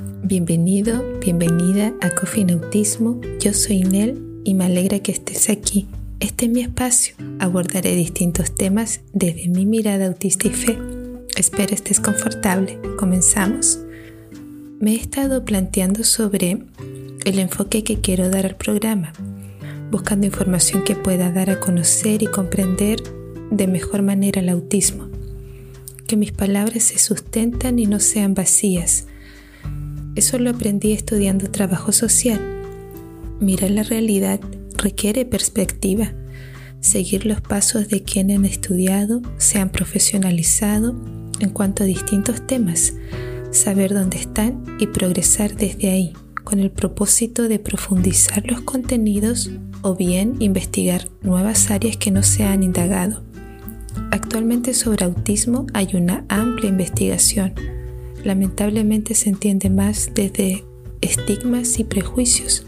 Bienvenido, bienvenida a Coffee Autismo. Yo soy Nel y me alegra que estés aquí. Este es mi espacio. Abordaré distintos temas desde mi mirada autista y fe. Espero estés confortable. Comenzamos. Me he estado planteando sobre el enfoque que quiero dar al programa, buscando información que pueda dar a conocer y comprender de mejor manera el autismo. Que mis palabras se sustentan y no sean vacías eso lo aprendí estudiando trabajo social. Mirar la realidad requiere perspectiva. Seguir los pasos de quienes han estudiado, se han profesionalizado en cuanto a distintos temas, saber dónde están y progresar desde ahí, con el propósito de profundizar los contenidos o bien investigar nuevas áreas que no se han indagado. Actualmente sobre autismo hay una amplia investigación lamentablemente se entiende más desde estigmas y prejuicios,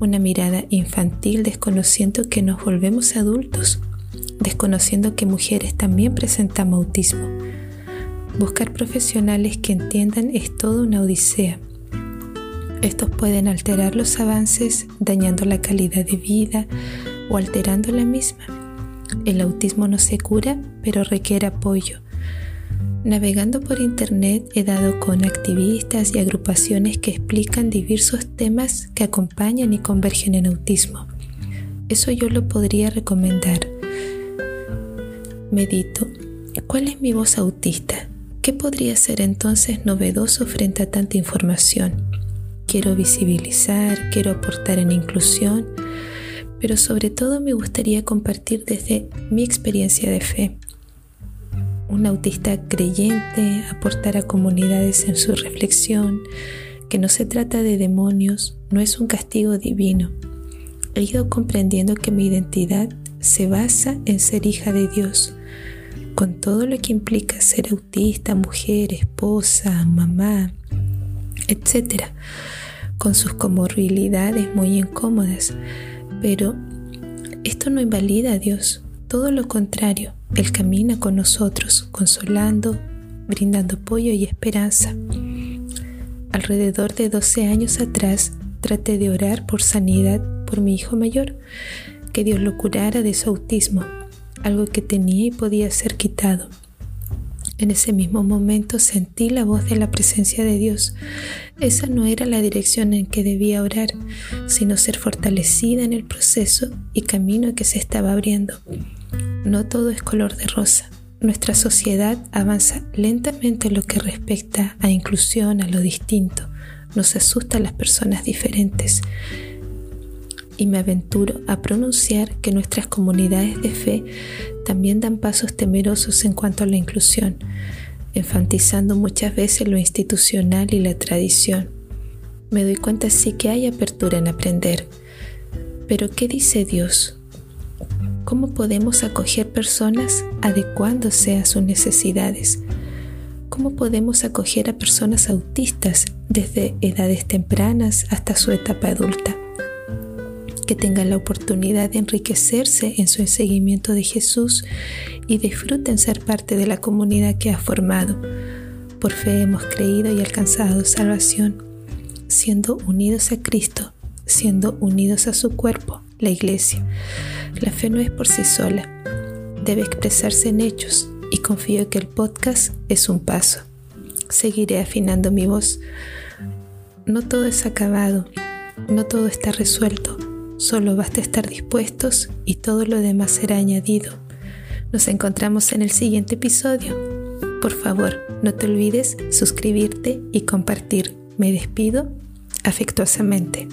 una mirada infantil desconociendo que nos volvemos adultos, desconociendo que mujeres también presentamos autismo. Buscar profesionales que entiendan es toda una odisea. Estos pueden alterar los avances, dañando la calidad de vida o alterando la misma. El autismo no se cura, pero requiere apoyo Navegando por Internet he dado con activistas y agrupaciones que explican diversos temas que acompañan y convergen en autismo. Eso yo lo podría recomendar. Medito. ¿Cuál es mi voz autista? ¿Qué podría ser entonces novedoso frente a tanta información? Quiero visibilizar, quiero aportar en inclusión, pero sobre todo me gustaría compartir desde mi experiencia de fe un autista creyente aportar a comunidades en su reflexión, que no se trata de demonios, no es un castigo divino. He ido comprendiendo que mi identidad se basa en ser hija de Dios, con todo lo que implica ser autista, mujer, esposa, mamá, etc., con sus comorbilidades muy incómodas. Pero esto no invalida a Dios, todo lo contrario, Él camina con nosotros, consolando, brindando apoyo y esperanza. Alrededor de 12 años atrás, traté de orar por sanidad por mi hijo mayor, que Dios lo curara de su autismo, algo que tenía y podía ser quitado. En ese mismo momento sentí la voz de la presencia de Dios. Esa no era la dirección en que debía orar, sino ser fortalecida en el proceso y camino que se estaba abriendo. No todo es color de rosa. Nuestra sociedad avanza lentamente en lo que respecta a inclusión, a lo distinto. Nos asusta a las personas diferentes. Y me aventuro a pronunciar que nuestras comunidades de fe también dan pasos temerosos en cuanto a la inclusión, enfatizando muchas veces lo institucional y la tradición. Me doy cuenta sí que hay apertura en aprender. Pero ¿qué dice Dios? ¿Cómo podemos acoger personas adecuándose a sus necesidades? ¿Cómo podemos acoger a personas autistas desde edades tempranas hasta su etapa adulta? Que tengan la oportunidad de enriquecerse en su seguimiento de Jesús y disfruten ser parte de la comunidad que ha formado. Por fe hemos creído y alcanzado salvación, siendo unidos a Cristo, siendo unidos a su cuerpo, la iglesia la fe no es por sí sola, debe expresarse en hechos y confío que el podcast es un paso. Seguiré afinando mi voz. No todo es acabado, no todo está resuelto, solo basta estar dispuestos y todo lo demás será añadido. Nos encontramos en el siguiente episodio. Por favor, no te olvides suscribirte y compartir. Me despido afectuosamente.